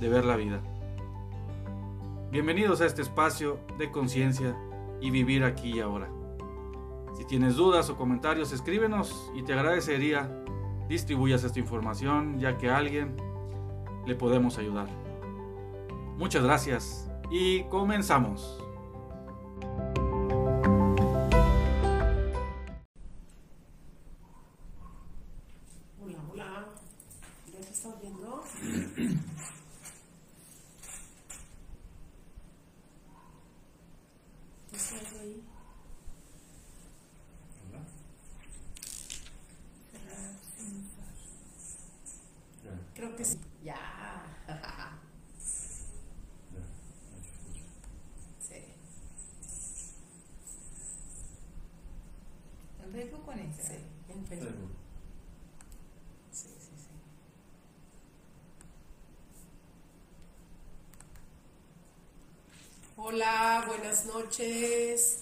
de ver la vida. Bienvenidos a este espacio de conciencia y vivir aquí y ahora. Si tienes dudas o comentarios, escríbenos y te agradecería distribuyas esta información ya que a alguien le podemos ayudar. Muchas gracias y comenzamos. Buenas noches.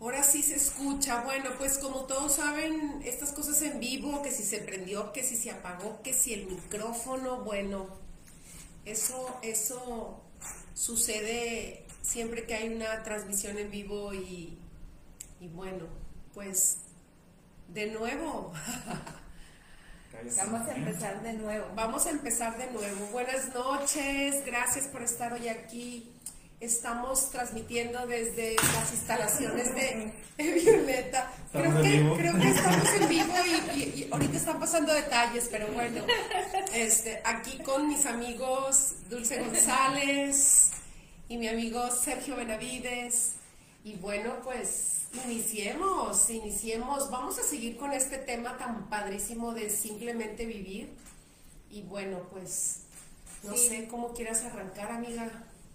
Ahora sí se escucha. Bueno, pues como todos saben, estas cosas en vivo, que si se prendió, que si se apagó, que si el micrófono, bueno, eso, eso sucede siempre que hay una transmisión en vivo y, y bueno, pues de nuevo, Vamos a empezar de nuevo. vamos a empezar de nuevo. Buenas noches, gracias por estar hoy aquí. Estamos transmitiendo desde las instalaciones de, Violeta. Creo que, creo que estamos en vivo y, y- y ahorita están pasando detalles, pero bueno, este, aquí con mis amigos Dulce González y mi amigo Sergio Benavides. Y bueno, pues iniciemos, iniciemos. Vamos a seguir con este tema tan padrísimo de simplemente vivir. Y bueno, pues no Sí. sé cómo quieras arrancar, amiga.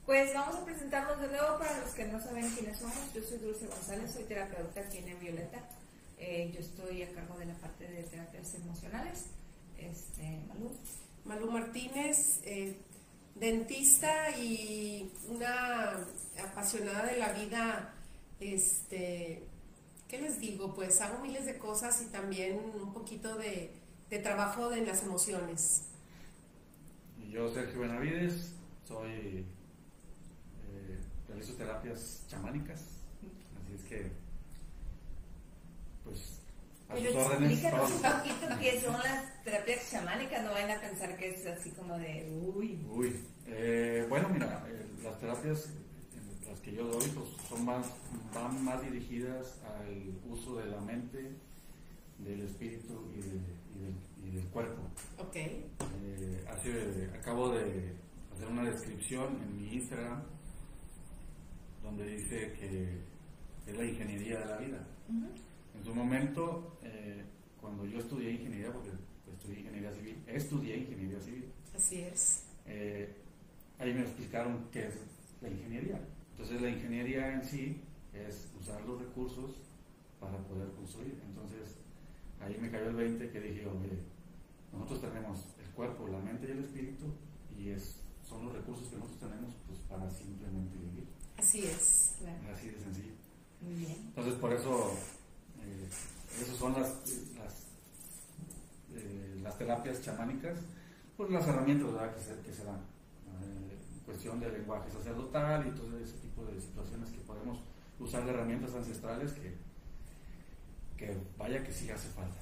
Pues vamos a presentarnos de nuevo para los que no saben quiénes somos. Yo soy Dulce González, soy terapeuta aquí en Violeta. Eh, yo estoy a cargo de la parte de terapias emocionales. Este, Malú. Malú Martínez, eh, dentista y una apasionada de la vida, este, ¿qué les digo? Pues hago miles de cosas y también un poquito de, de trabajo de las emociones. Yo, Sergio Benavides, soy. Realizo terapias chamánicas. Así es que. Pues. A Pero sus órdenes. explícanos un poquito qué son las terapias chamánicas. No vayan a pensar que es así como de uy. Uy. eh, bueno, mira, eh, las terapias eh, las que yo doy pues, son más, van más dirigidas al uso de la mente, del espíritu y, de- y del, y del cuerpo. Ok, Eh, hace- acabo de hacer una descripción en mi Instagram donde dice que es la ingeniería de la vida. En su momento, eh, cuando yo estudié ingeniería, porque estudié ingeniería civil, estudié ingeniería civil, así es. eh, ahí me explicaron qué es la ingeniería. Entonces la ingeniería en sí es usar los recursos para poder construir. Entonces ahí me cayó el 20 que dije, oye, nosotros tenemos el cuerpo, la mente y el espíritu y es, son los recursos que nosotros tenemos pues, para simplemente vivir. Así es. Claro. Así de sencillo. Muy bien. Entonces por eso, eh, esas son las, las, eh, las terapias chamánicas, pues las herramientas ¿verdad? Que, se, que se dan. Eh, cuestión del lenguaje sacerdotal y todo ese tipo de situaciones que podemos usar de herramientas ancestrales que, que vaya que sí hace falta.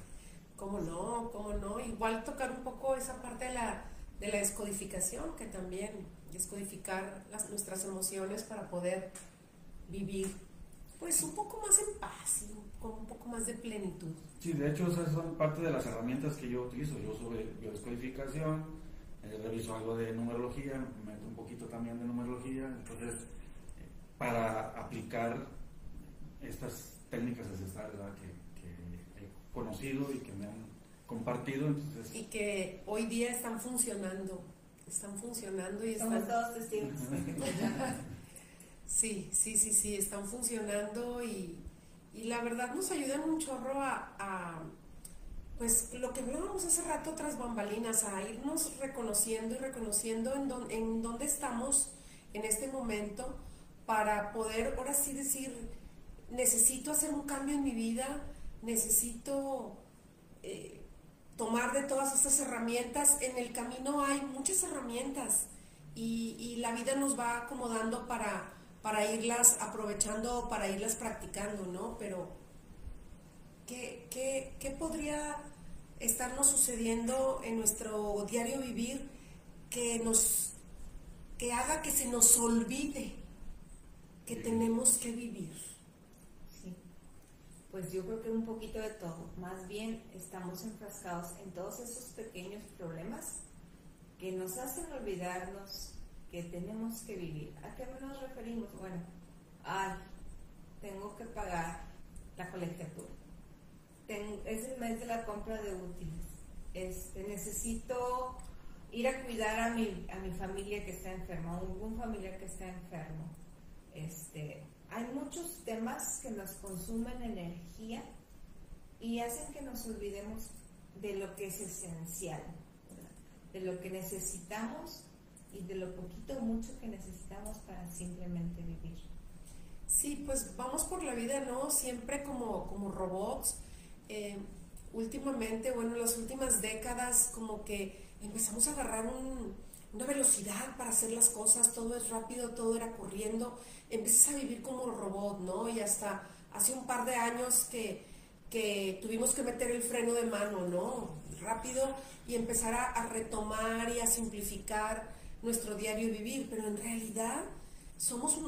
¿Cómo no? ¿Cómo no? Igual tocar un poco esa parte de la, de la descodificación, que también descodificar las, nuestras emociones para poder vivir pues un poco más en paz y con un poco más de plenitud. Sí, de hecho esas son parte de las herramientas que yo utilizo. Yo uso biodescodificación, eh, reviso algo de numerología, meto un poquito también de numerología, entonces eh, para aplicar estas técnicas ancestrales que, que, he conocido y que me han compartido. Entonces... Y que hoy día están funcionando, están funcionando y están... todos testigos. sí, sí, sí, sí, están funcionando y, y la verdad nos ayudan un chorro a, a pues lo que hablábamos hace rato otras bambalinas, a irnos reconociendo y reconociendo en, en dónde estamos en este momento para poder ahora sí decir, necesito hacer un cambio en mi vida, necesito eh, tomar de todas estas herramientas. En el camino hay muchas herramientas y, la vida nos va acomodando para, para irlas aprovechando, para irlas practicando, ¿no? Pero, ¿qué, qué, qué podría estarnos sucediendo en nuestro diario vivir que nos que haga que se nos olvide que tenemos que vivir? Pues yo creo que un poquito de todo. Más bien estamos enfrascados en todos esos pequeños problemas que nos hacen olvidarnos que tenemos que vivir. ¿A qué nos referimos? Bueno, ay, tengo que pagar la colegiatura. es el mes de la compra de útiles. Este, necesito ir a cuidar a mi, a mi familia que está enferma, a un familiar que está enfermo. Este, hay muchos temas que nos consumen energía y hacen que nos olvidemos de lo que es esencial, de lo que necesitamos y de lo poquito o mucho que necesitamos para simplemente vivir. Sí, pues vamos por la vida, ¿no? Siempre como, como robots. Eh, últimamente, bueno, en las últimas décadas, como que empezamos a agarrar una velocidad para hacer las cosas, todo es rápido, todo era corriendo empiezas a vivir como un robot, ¿no? Y hasta hace un par de años que, tuvimos que meter el freno de mano, ¿no? Rápido y empezar a, retomar y a simplificar nuestro diario vivir, pero en realidad somos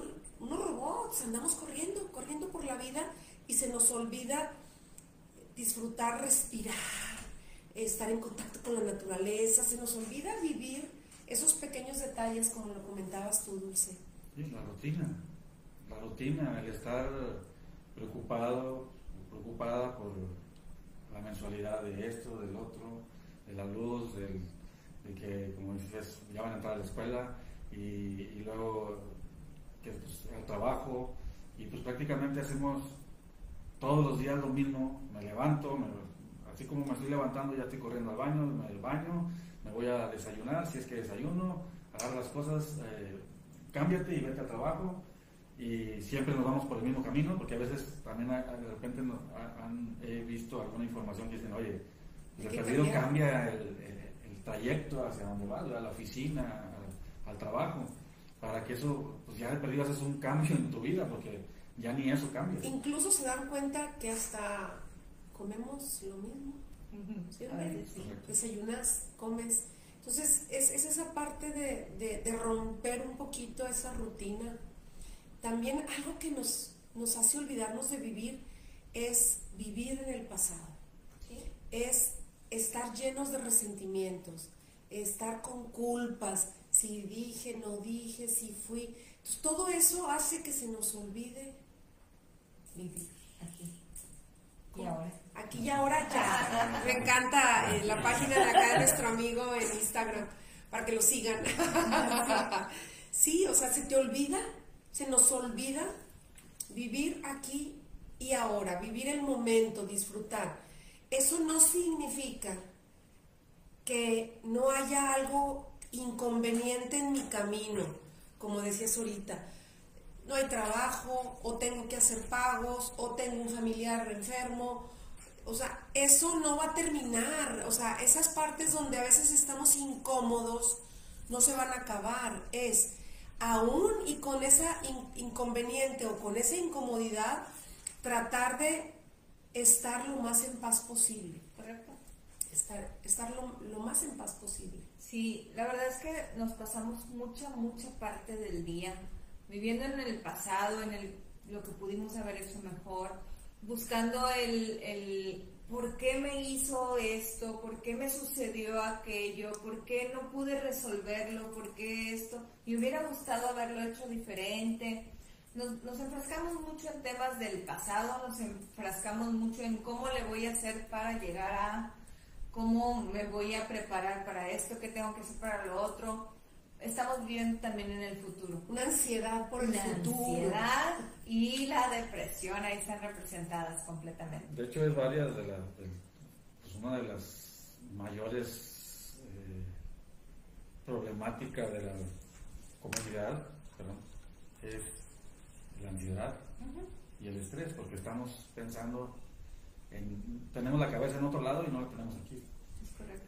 unos robots, andamos corriendo, corriendo por la vida y se nos olvida disfrutar, respirar, estar en contacto con la naturaleza, se nos olvida vivir esos pequeños detalles como lo comentabas tú, Dulce. Sí, la rutina. La rutina, el estar preocupado, preocupada por la mensualidad de esto, del otro, de la luz, del, de que, como dices, ya van a entrar a la escuela y, luego que, pues, el trabajo. Y pues prácticamente hacemos todos los días lo mismo, me levanto, así como me estoy levantando ya estoy corriendo al baño, me baño, me voy a desayunar, si es que desayuno, agarrar las cosas, eh, cámbiate y vete al trabajo, y siempre nos vamos por el mismo camino, porque a veces también de repente han, he visto alguna información que dicen, oye, el perdido cambia el, el, trayecto hacia donde va, a la oficina, al, trabajo, para que eso, pues ya el perdido haces un cambio en tu vida, porque ya ni eso cambia. Incluso se dan cuenta que hasta comemos lo mismo. Desayunas, comes. Entonces, es, es esa parte de, de, de romper un poquito esa rutina también algo que nos, nos hace olvidarnos de vivir es vivir en el pasado. Es estar llenos de resentimientos, estar con culpas, si dije, no dije, si fui. Entonces, todo eso hace que se nos olvide vivir aquí. Y ahora. Aquí y ahora ya. Me encanta eh, la página de acá de nuestro amigo en Instagram para que lo sigan. sí, o sea, se te olvida se nos olvida vivir aquí y ahora, vivir el momento, disfrutar. Eso no significa que no haya algo inconveniente en mi camino, como decías ahorita. No hay trabajo, o tengo que hacer pagos, o tengo un familiar enfermo. O sea, eso no va a terminar. O sea, esas partes donde a veces estamos incómodos no se van a acabar. Es aún y con esa inconveniente o con esa incomodidad, tratar de estar lo más en paz posible. Correcto. estar, estar lo, lo más en paz posible. Sí, la verdad es que nos pasamos mucha, mucha parte del día viviendo en el pasado, en el, lo que pudimos haber hecho mejor, buscando el, el por qué me hizo esto, por qué me sucedió aquello, por qué no pude resolverlo, por qué esto, me hubiera gustado haberlo hecho diferente. Nos, nos, enfrascamos mucho en temas del pasado, nos enfrascamos mucho en cómo le voy a hacer para llegar a, cómo me voy a preparar para esto, qué tengo que hacer para lo otro. Estamos viviendo también en el futuro. Una ansiedad por el La futuro. ansiedad y la depresión ahí están representadas completamente. De hecho, es varias de las. Pues una de las mayores eh, problemáticas de la comunidad perdón, es la ansiedad y el estrés, porque estamos pensando en. Tenemos la cabeza en otro lado y no la tenemos aquí. Es correcto.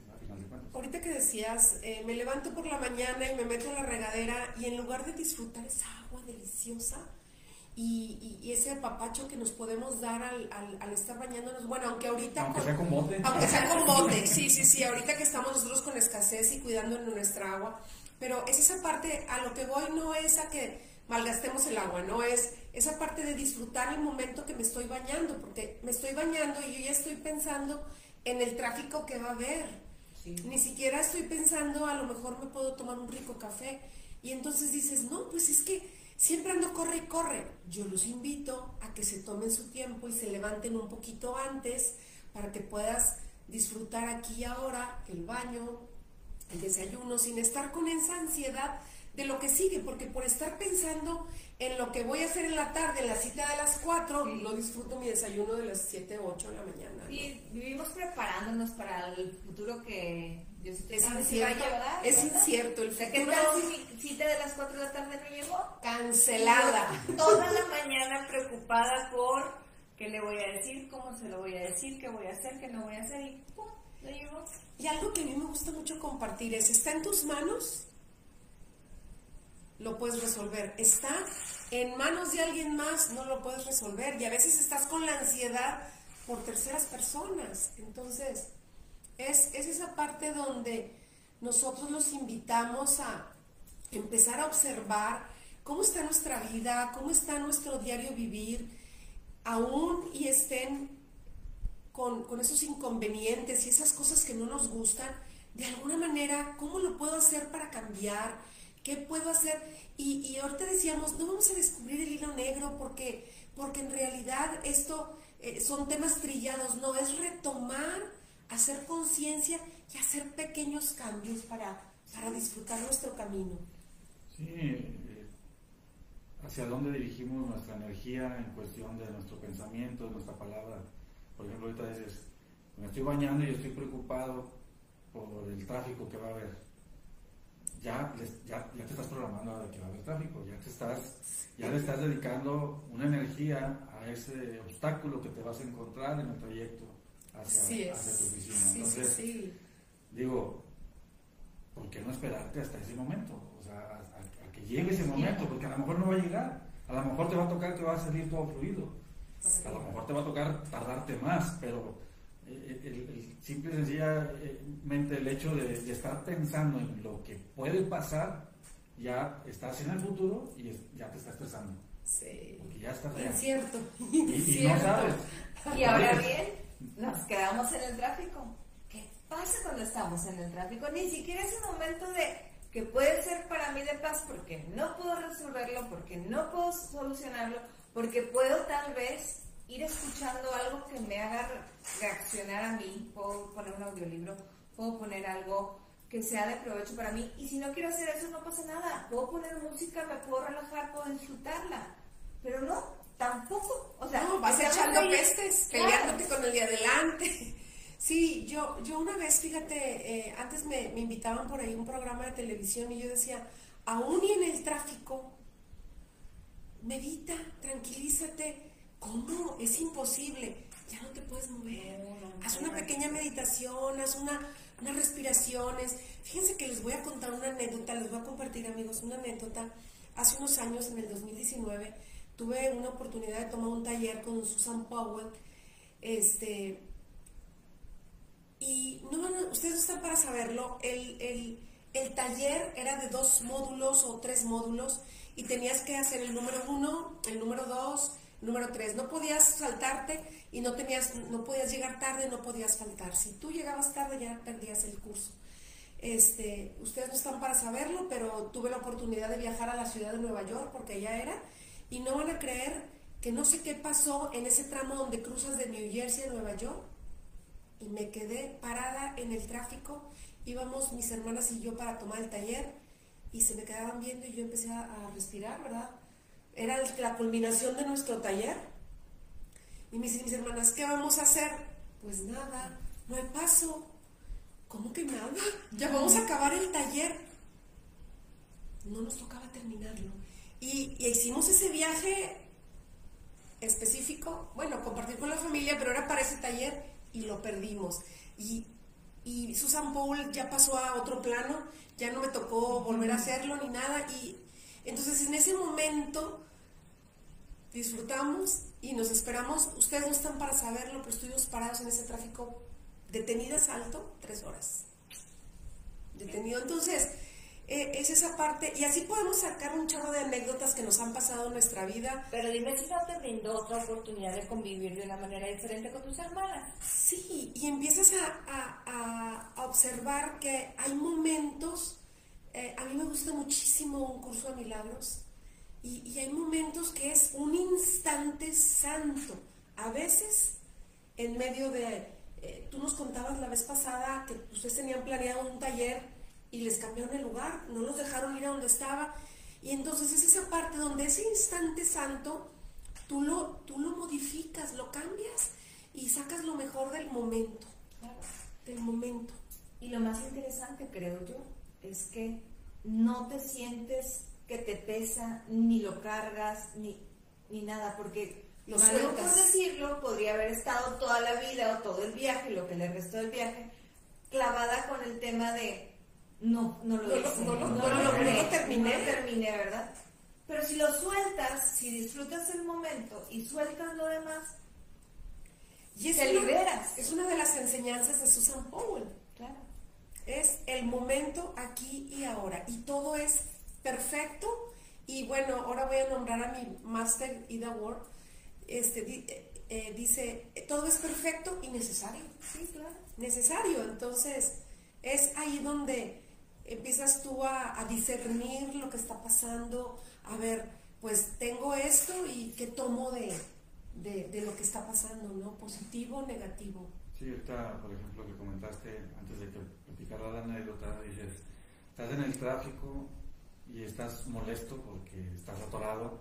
Ahorita que decías, eh, me levanto por la mañana y me meto a la regadera y en lugar de disfrutar esa agua deliciosa y, y- y ese apapacho que nos podemos dar al, al- al estar bañándonos, bueno, aunque ahorita... Aunque con- sea con bote. Aunque sea con bote, sí, sí, sí, ahorita que estamos nosotros con escasez y cuidando nuestra agua, pero es esa parte, a lo que voy no es a que malgastemos el agua, no es esa parte de disfrutar el momento que me estoy bañando, porque me estoy bañando y yo ya estoy pensando en el tráfico que va a haber. Ni siquiera estoy pensando, a lo mejor me puedo tomar un rico café. Y entonces dices, no, pues es que siempre ando corre y corre. Yo los invito a que se tomen su tiempo y se levanten un poquito antes para que puedas disfrutar aquí y ahora el baño, el desayuno, sin estar con esa ansiedad de lo que sigue, porque por estar pensando en lo que voy a hacer en la tarde, en la cita de las 4, no disfruto mi desayuno de las 7, 8 de la mañana. ¿no? Y vivimos preparándonos para el futuro que Dios Es va a incierto, llegar. es ¿verdad? incierto el O sea, ¿Qué futuro. tal si mi cita de las 4 de la tarde no llegó? Cancelada. Toda la mañana preocupada por qué le voy a decir, cómo se lo voy a decir, qué voy a hacer, qué no voy a hacer y ¡pum! No llegó. Y algo que a mí me gusta mucho compartir es, está en tus manos, lo puedes resolver. Está en manos de alguien más, no lo puedes resolver. Y a veces estás con la ansiedad por terceras personas. Entonces, es, es esa parte donde nosotros los invitamos a empezar a observar cómo está nuestra vida, cómo está nuestro diario vivir, aún y estén con, con esos inconvenientes y esas cosas que no nos gustan, de alguna manera, ¿cómo lo puedo hacer para cambiar? ¿Qué puedo hacer? Y, y ahorita decíamos, no vamos a descubrir el hilo negro porque, porque en realidad esto eh, son temas trillados, no, es retomar, hacer conciencia y hacer pequeños cambios para, para disfrutar nuestro camino. Sí, eh, hacia dónde dirigimos nuestra energía en cuestión de nuestro pensamiento, de nuestra palabra. Por ejemplo, ahorita dices, me estoy bañando y estoy preocupado por el tráfico que va a haber. Ya, les- ya, ya te estás programando a que va a haber tráfico, ya te estás, ya le estás dedicando una energía a ese obstáculo que te vas a encontrar en el trayecto hacia, hacia tu oficina. Sí, Entonces, sí. digo, ¿por qué no esperarte hasta ese momento? O sea, a, a- a que llegue ese momento, porque a lo mejor no va a llegar. A lo mejor te va a tocar que va a salir todo fluido. A lo mejor te va a tocar tardarte más, pero el, el simple y sencillamente el hecho de, de estar pensando en lo que puede pasar, ya estás en el futuro y es- ya te estás estresando. Sí. Porque ya estás allá. Incierto. Y, y no sabes. Y ahora bien, nos quedamos en el tráfico. ¿Qué pasa cuando estamos en el tráfico? Ni siquiera es un momento de que puede ser para mí de paz porque no puedo resolverlo, porque no puedo solucionarlo, porque puedo tal vez ir escuchando algo que me haga re- reaccionar a mí. Puedo poner un audiolibro, puedo poner algo que sea de provecho para mí. Y si no quiero hacer eso, no pasa nada. Puedo poner música, me puedo relajar, puedo disfrutarla. Pero no, tampoco. O sea, no, vas echando ahí- pestes, Claro. peleándote con el de adelante. Sí, yo, yo una vez, fíjate, eh, antes me, me invitaban por ahí un programa de televisión y yo decía, aún y en el tráfico, medita, tranquilízate. ¿Cómo? Es imposible. Ya no te puedes mover. No, no, haz no, una no. pequeña meditación, haz una, unas respiraciones. Fíjense que les voy a contar una anécdota, les voy a compartir amigos una anécdota. Hace unos años, en el 2019, tuve una oportunidad de tomar un taller con Susan Powell. Este, y no, saberlo, el, el, el taller era de dos módulos o tres módulos y tenías que hacer el número uno, el número dos, número tres. No podías saltarte y no, tenías, no podías llegar tarde, no podías faltar. Si tú llegabas tarde ya perdías el curso. Este, ustedes no están para saberlo, pero tuve la oportunidad de viajar a la ciudad de Nueva York porque allá era y no van a creer que no sé qué pasó en ese tramo donde cruzas de New Jersey a Nueva York y me quedé parada en el tráfico. Íbamos mis hermanas y yo para tomar el taller y se me quedaban viendo y yo empecé a, a respirar, ¿verdad? Era la culminación de nuestro taller. Y dicen mis hermanas, ¿qué vamos a hacer? Pues nada, no hay paso. ¿Cómo que nada? Ya vamos a acabar el taller. No nos tocaba terminarlo. Y, y hicimos ese viaje específico, bueno, compartir con la familia, pero era para ese taller y lo perdimos. Y, y Susan Paul ya pasó a otro plano, ya no me tocó volver a hacerlo ni nada. Y entonces en ese momento disfrutamos y nos esperamos. Ustedes no están para saberlo, pero estuvimos parados en ese tráfico detenidas alto tres horas. Detenido. Entonces, eh, es esa parte, y así podemos sacar un chorro de anécdotas que nos han pasado en nuestra vida. Pero dime si no te brindó otra oportunidad de convivir de una manera diferente con tus hermanas. Sí, y empiezas a, a, a observar que hay momentos, eh, a mí me gusta muchísimo un curso de milagros, y, hay momentos que es un instante santo. A veces, en medio de, eh, tú nos contabas la vez pasada que ustedes tenían planeado un taller y les cambiaron el lugar, no los dejaron ir a donde estaba. Y entonces es esa parte donde ese instante santo, tú lo, tú lo modificas, lo cambias y sacas lo mejor del momento. Del momento. Y lo más interesante, creo yo, es que no te sientes que te pesa, ni lo cargas, ni, ni nada, porque Lo Malo por decirlo, podría haber estado toda la vida o todo el viaje, lo que le restó del viaje, clavada con el tema de no, no lo hice, no no no no terminé. terminé, ¿verdad? Pero si lo sueltas, si disfrutas el momento y sueltas lo demás, Y Te liberas. Es una de las enseñanzas de Susan Powell. claro. Es el momento aquí y ahora. Y todo es perfecto. Y bueno, ahora voy a nombrar a mi Master Ida Ward. Este, eh, eh, dice, todo es perfecto y necesario. Sí, claro. Necesario. Entonces, es ahí donde empiezas tú a, discernir lo que está pasando. A ver, pues tengo esto y qué tomo de, de, de lo que está pasando, ¿no? Positivo o negativo. Sí, ahorita, por ejemplo, que comentaste antes de que platicara la anécdota, dices, estás en el tráfico y estás molesto porque estás atorado,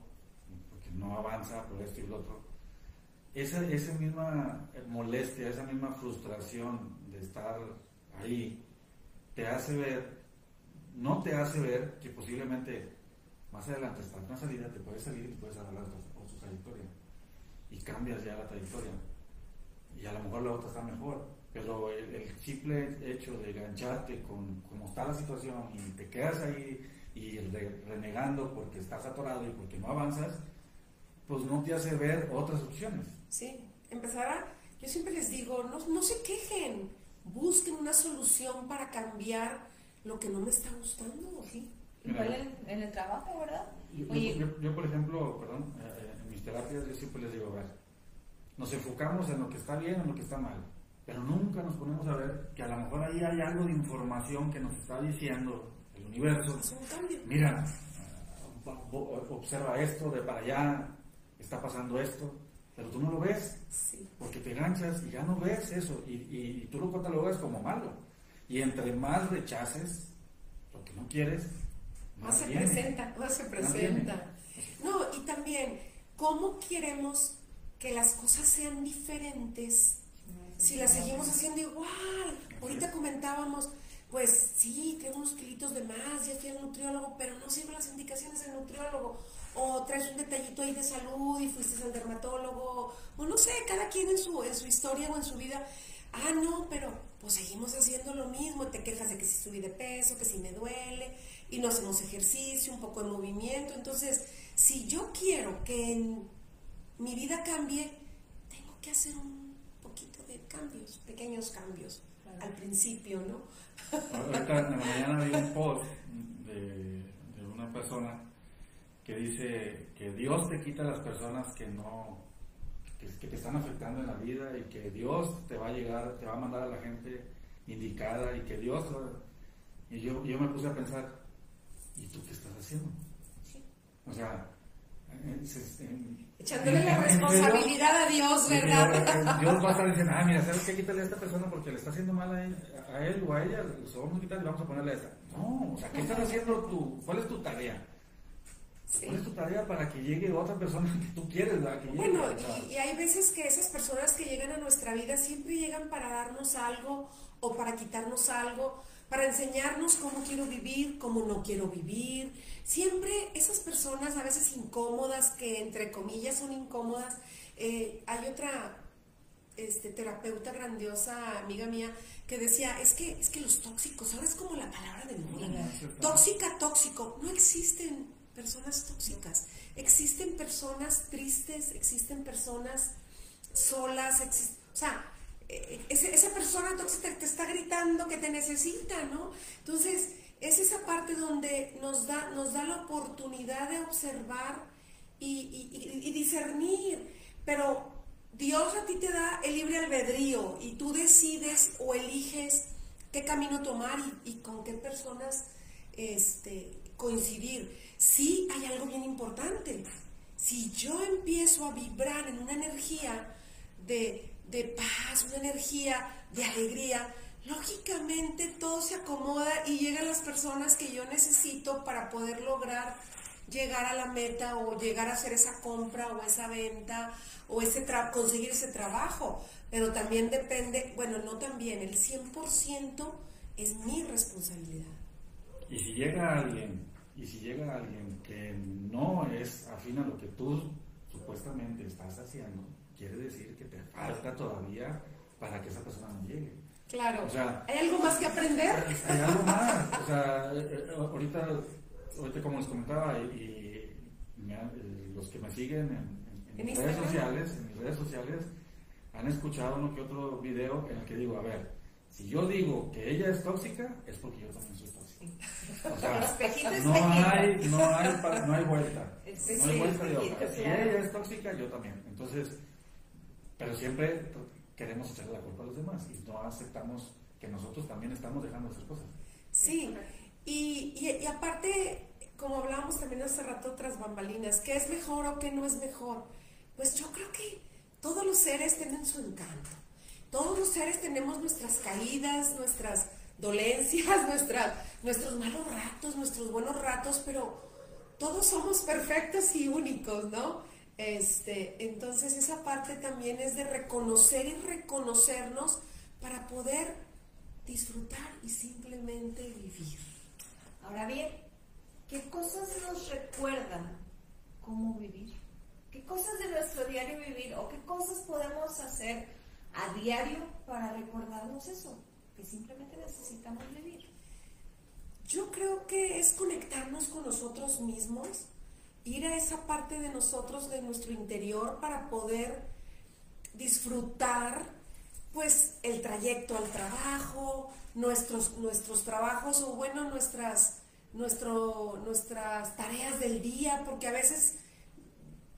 porque no avanza por esto y lo otro. Esa, esa misma molestia, esa misma frustración de estar ahí, te hace ver, no te hace ver que posiblemente más adelante, hasta una salida, te puedes salir y te puedes agarrar otra, otra trayectoria. Y cambias ya la trayectoria y a lo mejor la otra está mejor, pero el, el simple hecho de engancharte con cómo está la situación y te quedas ahí y re- renegando porque estás atorado y porque no avanzas, pues no te hace ver otras opciones. Sí, empezar a, yo siempre les digo, no, no se quejen, busquen una solución para cambiar lo que no me está gustando. Sí. Igual en, en el trabajo, ¿verdad? Yo, yo- Oye, yo- yo, por ejemplo, perdón, eh, en mis terapias yo siempre les digo, a ver, nos enfocamos en lo que está bien, en lo que está mal, pero nunca nos ponemos a ver que a lo mejor ahí hay algo de información que nos está diciendo el universo. Mira, observa esto, de para allá está pasando esto, pero tú no lo ves Sí. porque te enganchas y ya no ves eso y, y- y tú lo catalogas como malo. Y entre más rechaces lo que no quieres, Más se viene. presenta, más se presenta. No, y también, ¿cómo queremos que las cosas sean diferentes si las seguimos haciendo igual? Ahorita comentábamos, pues sí, tengo unos kilitos de más, ya fui al nutriólogo, pero no sigo las indicaciones del nutriólogo. O traes un detallito ahí de salud y fuiste al dermatólogo, o no sé, cada quien en su, en su historia o en su vida. Ah, no, pero pues seguimos haciendo lo mismo, te quejas de que si subí de peso, que si me duele, y no hacemos ejercicio, un poco de movimiento. Entonces, si yo quiero que mi vida cambie, tengo que hacer un poquito de cambios, pequeños cambios al principio, ¿no? Ahorita en la mañana vi un post de, de una persona que dice que Dios te quita a las personas que no que, que te están afectando en la vida y que Dios te va a llegar, te va a mandar a la gente indicada y que Dios y yo, yo me puse a pensar ¿y tú qué estás haciendo? Sí. O sea, en- se- en- Echándole la responsabilidad a Dios, ¿verdad? Dios va a estar diciendo, ah, mira, ¿sabes qué? Quítale a esta persona porque le está haciendo mal a él, a él o a ella, se vamos a quitar y vamos a ponerle a esta. No, o sea, ¿qué estás haciendo tú? ¿Cuál es tu tarea? Sí. ¿Cuál es tu tarea para que llegue otra persona que tú quieres, ¿verdad? Que? Bueno, y hay veces que esas personas que llegan a nuestra vida siempre llegan para darnos algo o para quitarnos algo, para enseñarnos cómo quiero vivir, cómo no quiero vivir. Siempre esas personas a veces incómodas, que entre comillas son incómodas, eh, hay otra este, terapeuta grandiosa, amiga mía, que decía, es que, es que los tóxicos, ahora es como la palabra de moda. Tóxica, tóxico. No existen personas tóxicas. Existen personas tristes, existen personas solas, exis- o sea, esa persona tóxica te está gritando que te necesita, ¿no? Entonces, es esa parte donde nos da, nos da la oportunidad de observar y, y- discernir, pero Dios a ti te da el libre albedrío y tú decides o eliges qué camino tomar y, y con qué personas este, coincidir. Sí hay algo bien importante. Si yo empiezo a vibrar en una energía de, de paz, una energía de alegría, lógicamente todo se acomoda y llegan las personas que yo necesito para poder lograr llegar a la meta o llegar a hacer esa compra o esa venta o ese conseguir ese trabajo. Pero también depende, bueno, no también, el 100% es mi responsabilidad. Y si llega alguien, y si llega alguien que no es afín a lo que tú supuestamente estás haciendo, quiere decir que te falta todavía para que esa persona no llegue. Claro. O sea, ¿Hay algo más que aprender? Hay algo más. O sea, eh, eh, ahorita, ahorita como les comentaba, y, y me eh, los que me siguen en, en- en ¿En mis redes sociales, en mis redes sociales, han escuchado uno que otro video en el que digo, a ver, si yo digo que ella es tóxica, es porque yo también soy tóxica. O sea, Espejito, no espejito. hay, no hay, no hay vuelta. Sí, No hay vuelta de hoja. Si ella es tóxica, yo también. Entonces, pero siempre queremos echarle la culpa a los demás y no aceptamos que nosotros también estamos dejando de hacer cosas. Sí, y, y- aparte, como hablábamos también hace rato tras bambalinas, ¿qué es mejor o qué no es mejor? Pues yo creo que todos los seres tienen su encanto. Todos los seres tenemos nuestras caídas, nuestras dolencias, nuestras, nuestros malos ratos, nuestros buenos ratos, pero todos somos perfectos y únicos, ¿no? Este, entonces esa parte también es de reconocer y reconocernos para poder disfrutar y simplemente vivir. Ahora bien, ¿qué cosas nos recuerdan cómo vivir? ¿Qué cosas de nuestro diario vivir o qué cosas podemos hacer a diario para recordarnos eso? Que simplemente necesitamos vivir. Yo creo que es conectarnos con nosotros mismos, ir a esa parte de nosotros, de nuestro interior, para poder disfrutar pues el trayecto al trabajo, nuestros, nuestros trabajos o bueno, nuestras, nuestro, nuestras tareas del día, porque a veces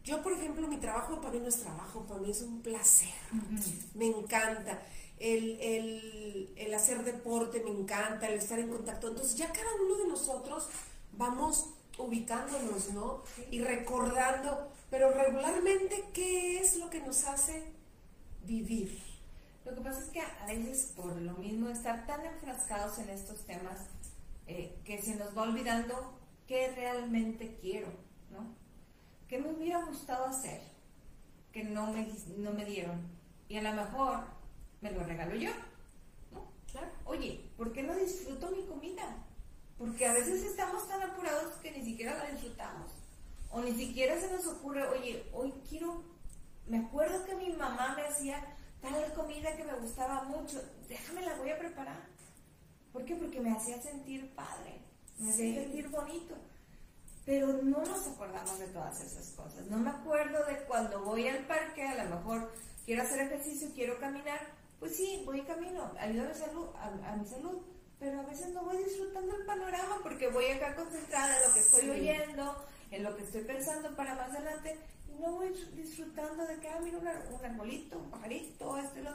yo, por ejemplo, mi trabajo para mí no es trabajo, para mí es un placer. Me encanta. El, el- el hacer deporte me encanta, el estar en contacto. Entonces ya cada uno de nosotros vamos ubicándonos, ¿no? Y recordando, pero regularmente, ¿qué es lo que nos hace vivir? Lo que pasa es que a veces por lo mismo estar tan enfrascados en estos temas, eh, que se nos va olvidando qué realmente quiero, ¿no? ¿Qué me hubiera gustado hacer que no me, no me dieron? Y a lo mejor me lo regalo yo, ¿no? Claro. Oye, ¿por qué no disfruto mi comida? Porque a veces estamos tan apurados que ni siquiera la disfrutamos. O ni siquiera se nos ocurre, oye, hoy quiero, me acuerdo que mi mamá me hacía tal comida que me gustaba mucho, déjame la voy a preparar. ¿Por qué? Porque me hacía sentir padre, me Sí. hacía sentir bonito. Pero no nos acordamos de todas esas cosas. No me acuerdo de cuando voy al parque, a lo mejor quiero hacer ejercicio, quiero caminar, pues sí, voy camino, ayuda a mi salud, a, mi salud, pero a veces no voy disfrutando el panorama porque voy acá concentrada en lo que estoy oyendo, en lo que estoy pensando para más adelante, y no voy disfrutando de que, ah, mira un arbolito, un pajarito, este, lo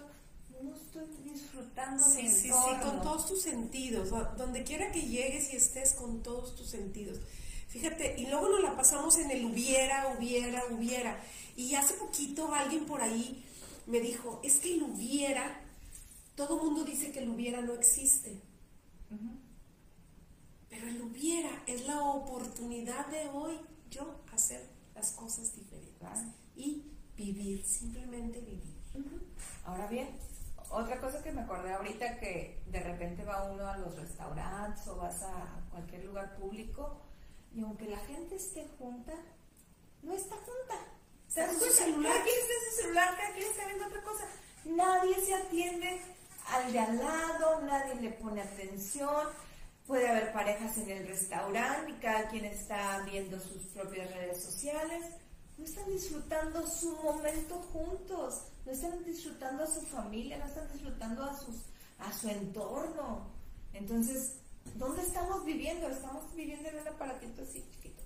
no estoy disfrutando sí, sí, sí, con todos tus sentidos, donde quiera que llegues y estés con todos tus sentidos. Fíjate, y luego nos la pasamos en el hubiera, hubiera, hubiera. Y hace poquito alguien por ahí me dijo, es que el hubiera, todo mundo dice que el hubiera no existe. Pero el hubiera es la oportunidad de hoy yo hacer las cosas diferentes y vivir, simplemente vivir. Ahora bien, otra cosa que me acordé ahorita que de repente va uno a los restaurantes o vas a cualquier lugar público y aunque la gente esté junta, no está junta. En su celular. Cada quien está en su celular, cada quien está viendo otra cosa. Nadie se atiende al de al lado, nadie le pone atención. Puede haber parejas en el restaurante y cada quien está viendo sus propias redes sociales. No están disfrutando su momento juntos, no están disfrutando a su familia, no están disfrutando a, sus, a su entorno. Entonces, ¿dónde estamos viviendo? Estamos viviendo en un aparatito así chiquito.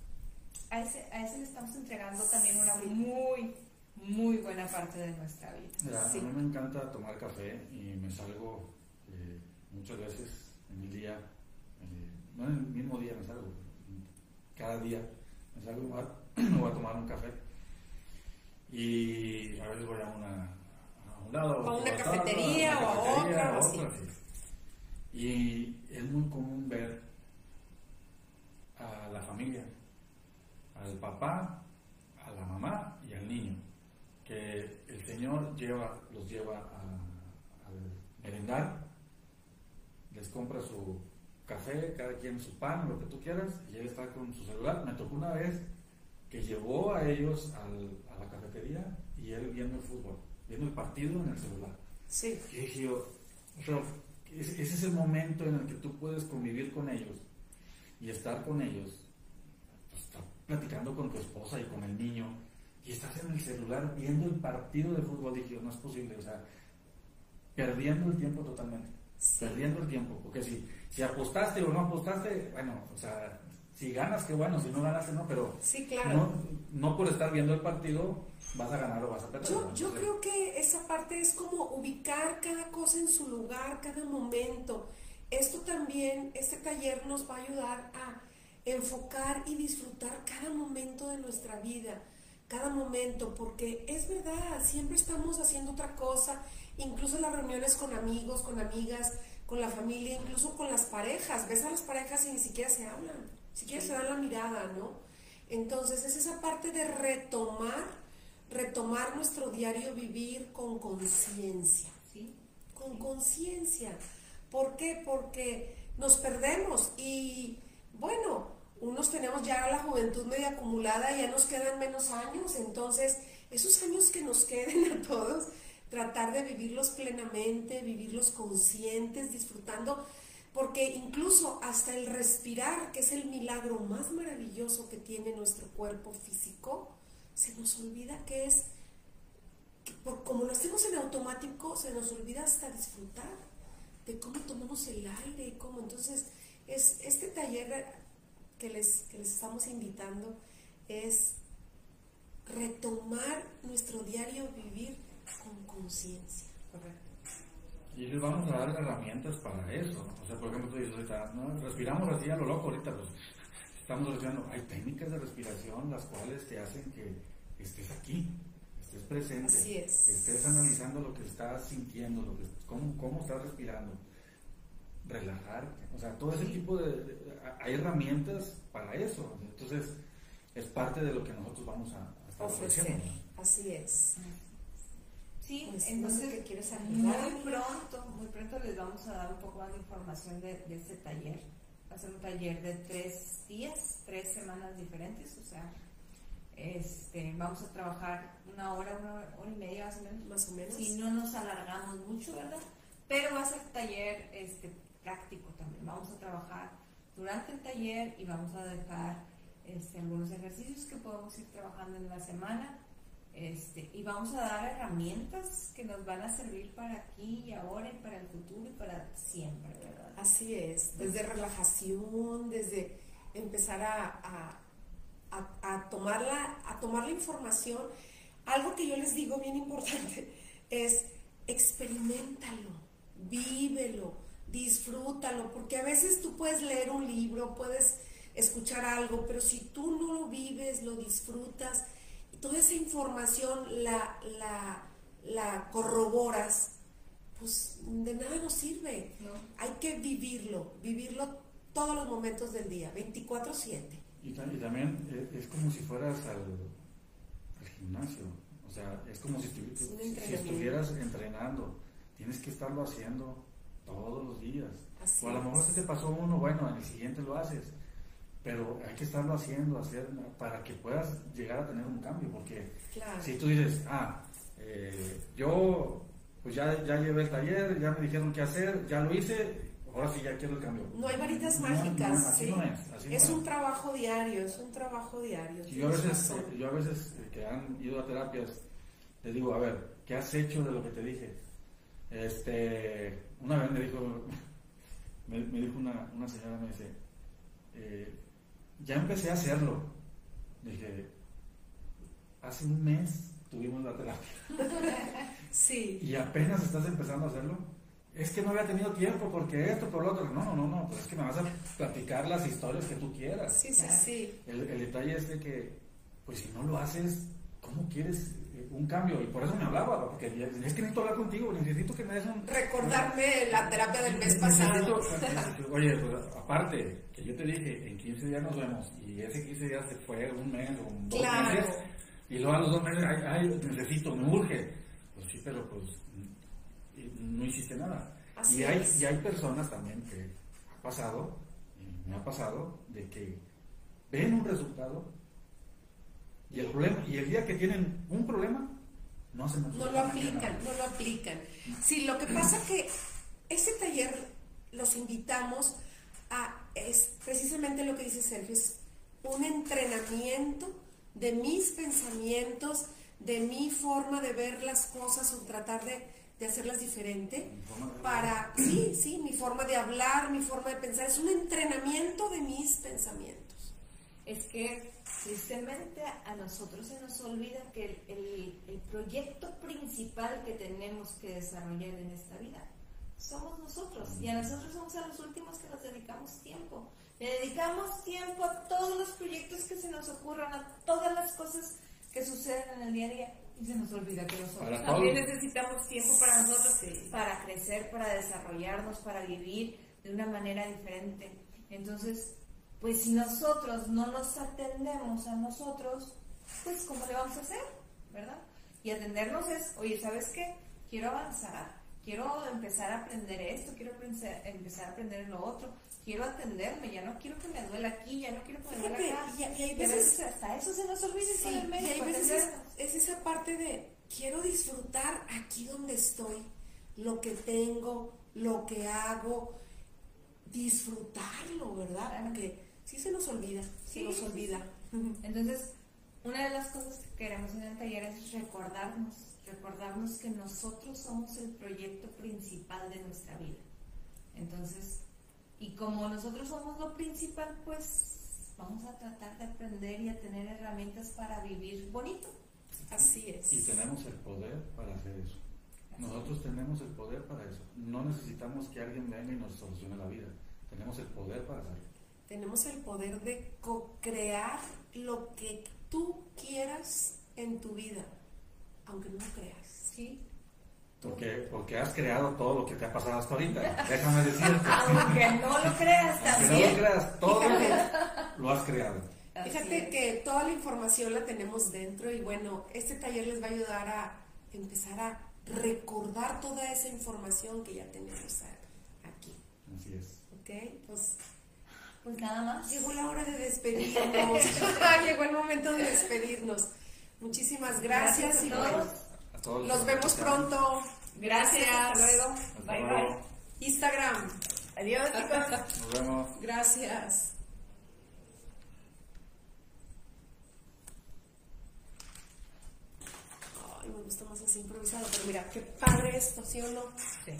A ese, a ese le estamos entregando también una muy, muy buena parte de nuestra vida. A mí me encanta tomar café y me salgo eh, muchas veces en el día, eh, no en el mismo día me salgo, cada día me salgo, voy a tomar un café y a veces voy a, una, a un lado. A una cafetería o a otra. Y es muy común ver a la familia, al papá, a la mamá y al niño, que el Señor lleva, los lleva a, merendar, les compra su café, cada quien su pan, lo que tú quieras, y él está con su celular. Me tocó una vez que llevó a ellos al, a la cafetería y él viendo el fútbol, viendo el partido en el celular. Sí. Y dije yo, ese es el momento en el que tú puedes convivir con ellos y estar con ellos, pues, estar platicando con tu esposa y con el niño, y estás en el celular viendo el partido de fútbol. Dije yo, no es posible, o sea, perdiendo el tiempo totalmente. Perdiendo el tiempo, porque si, si apostaste o no apostaste, bueno, o sea, si ganas, qué bueno, si no ganas, no, pero sí, claro. no, por estar viendo el partido vas a ganar o vas a perder. Yo, yo creo que esa parte es como ubicar cada cosa en su lugar, cada momento. Esto también, este taller nos va a ayudar a enfocar y disfrutar cada momento de nuestra vida, cada momento, porque es verdad, siempre estamos haciendo otra cosa, incluso las reuniones con amigos, con amigas, con la familia, incluso con las parejas. Ves a las parejas y ni siquiera se hablan si quieres se da la mirada, ¿no? Entonces es esa parte de retomar, retomar nuestro diario vivir con conciencia, ¿sí? Con conciencia. ¿Por qué? Porque nos perdemos y bueno, unos tenemos ya la juventud media acumulada, ya nos quedan menos años, entonces esos años que nos queden a todos, tratar de vivirlos plenamente, vivirlos conscientes, disfrutando porque incluso hasta el respirar, que es el milagro más maravilloso que tiene nuestro cuerpo físico, se nos olvida que es, como lo hacemos en automático, se nos olvida hasta disfrutar de cómo tomamos el aire y cómo. Entonces, es, este taller que les, que les estamos invitando es retomar nuestro diario vivir con conciencia. Y les vamos a dar herramientas para eso. O sea, por ejemplo, tú dices ahorita, ¿no? respiramos así a lo loco ahorita, pues estamos respirando. Hay técnicas de respiración las cuales te hacen que estés aquí, estés presente, estés analizando lo que estás sintiendo, lo que, cómo, cómo estás respirando, relajarte. O sea, todo ese tipo de, Hay herramientas para eso. Entonces, es parte de lo que nosotros vamos a, a estar ofreciendo. Así es. Sí, pues, entonces muy pronto, muy pronto les vamos a dar un poco más de información de, este taller. Va a ser un taller de tres días, tres semanas diferentes, o sea, este, vamos a trabajar una hora, una hora y media más o menos. Más o menos. Si no nos alargamos mucho, ¿verdad? Pero va a ser taller este, práctico también. Vamos a trabajar durante el taller y vamos a dejar este, algunos ejercicios que podemos ir trabajando en la semana Este, y vamos a dar herramientas que nos van a servir para aquí y ahora y para el futuro y para siempre, ¿verdad? Así es, desde relajación, desde empezar a, a, tomar, la, a tomar la información. Algo que yo les digo bien importante es experimentalo, vívelo, disfrútalo, porque a veces tú puedes leer un libro, puedes escuchar algo, pero si tú no lo vives, lo disfrutas, toda esa información la, la, corroboras, pues de nada nos sirve. Hay que vivirlo, vivirlo todos los momentos del día, 24/7. Y, también es, como si fueras al, gimnasio, o sea, es como si, estuvieras entrenando, tienes que estarlo haciendo todos los días. o a lo mejor se te pasó uno, bueno, en el siguiente lo haces, pero hay que estarlo haciendo hacer, para que puedas llegar a tener un cambio, porque si tú dices, ah, eh, yo pues ya, ya llevé el taller, ya me dijeron qué hacer, ya lo hice, ahora sí ya quiero el cambio. No hay varitas mágicas. así no es. es un trabajo diario, es un trabajo diario. yo, a veces, eh, yo a veces eh, que han ido a terapias, les digo, a ver, ¿qué has hecho de lo que te dije? Este, una vez me dijo, me, dijo una, una, señora, me dice, eh, ya empecé a hacerlo. Dije, hace un mes tuvimos la terapia. sí. Y apenas estás empezando a hacerlo es que no había tenido tiempo porque esto, por lo otro. No, no, no, pues es que me vas a platicar las historias que tú quieras. Sí, sí, sí. El, detalle es de que, pues si no lo haces, ¿cómo quieres un cambio? Y por eso me hablaba, porque es que necesito hablar contigo, necesito que me des un... Recordarme la terapia del mes pasado. oye, pues aparte, que yo te dije, en 15 días nos vemos, y ese 15 días se fue un mes o dos meses, y luego a los dos meses, ay, ay, necesito, me urge. Pues sí, pero pues no hiciste nada. y, hay, y hay personas también que ha pasado, me ha pasado, de que ven un resultado y el problema, y el día que tienen un problema, no hacen No lo aplican, no lo aplican. Sí, lo que pasa que ese taller los invitamos a, es precisamente lo que dice Sergio, es un entrenamiento de mis pensamientos, de mi forma de ver las cosas o tratar de de hacerlas diferente para, sí, sí, mi forma de hablar, mi forma de pensar, es un entrenamiento de mis pensamientos. Es que tristemente a nosotros se nos olvida que el, el, proyecto principal que tenemos que desarrollar en esta vida somos nosotros y a nosotros somos a los últimos que nos dedicamos tiempo. Le dedicamos tiempo a todos los proyectos que se nos ocurran, a todas las cosas que suceden en el día a día y se nos olvida que nosotros también necesitamos tiempo para nosotros, para crecer, para desarrollarnos, para vivir de una manera diferente. Entonces, pues si nosotros no nos atendemos a nosotros, pues ¿cómo le vamos a hacer? ¿Verdad? Y atendernos es, oye, ¿sabes qué? Quiero avanzar, quiero empezar a aprender esto, quiero empezar a aprender lo otro, quiero atenderme, ya no quiero que me duele aquí, ya no quiero que me duele acá. Y, hay veces, hasta eso se nos olvida sí, el médico, y hay veces es, esa parte de quiero disfrutar aquí donde estoy, lo que tengo, lo que hago, disfrutarlo, ¿verdad? Porque sí se nos olvida, se nos olvida. Entonces, una de las cosas que queremos en el taller es recordarnos, recordarnos que nosotros somos el proyecto principal de nuestra vida. Entonces, y como nosotros somos lo principal, pues vamos a tratar de aprender y a tener herramientas para vivir bonito. Así es. Y tenemos el poder para hacer eso. Nosotros tenemos el poder para eso. No necesitamos que alguien venga y nos solucione la vida. Tenemos el poder para hacerlo. Tenemos el poder de co-crear lo que tú quieras en tu vida, aunque no lo creas. Sí, porque, porque has creado todo lo que te ha pasado hasta ahorita. Déjame decirte. Aunque no lo creas también. no lo creas, todo lo has creado. Fíjate que toda la información la tenemos dentro y bueno, este taller les va a ayudar a empezar a recordar toda esa información que ya tenemos aquí. Así es. Ok, pues, pues nada más. Llegó la hora de despedirnos. Llegó el momento de despedirnos. Muchísimas gracias, y los vemos pronto. Gracias. Hasta luego. bye bye. Instagram. Adiós, Nos vemos. Gracias. improvisado, pero mira, qué padre esto, ¿sí o no? Sí.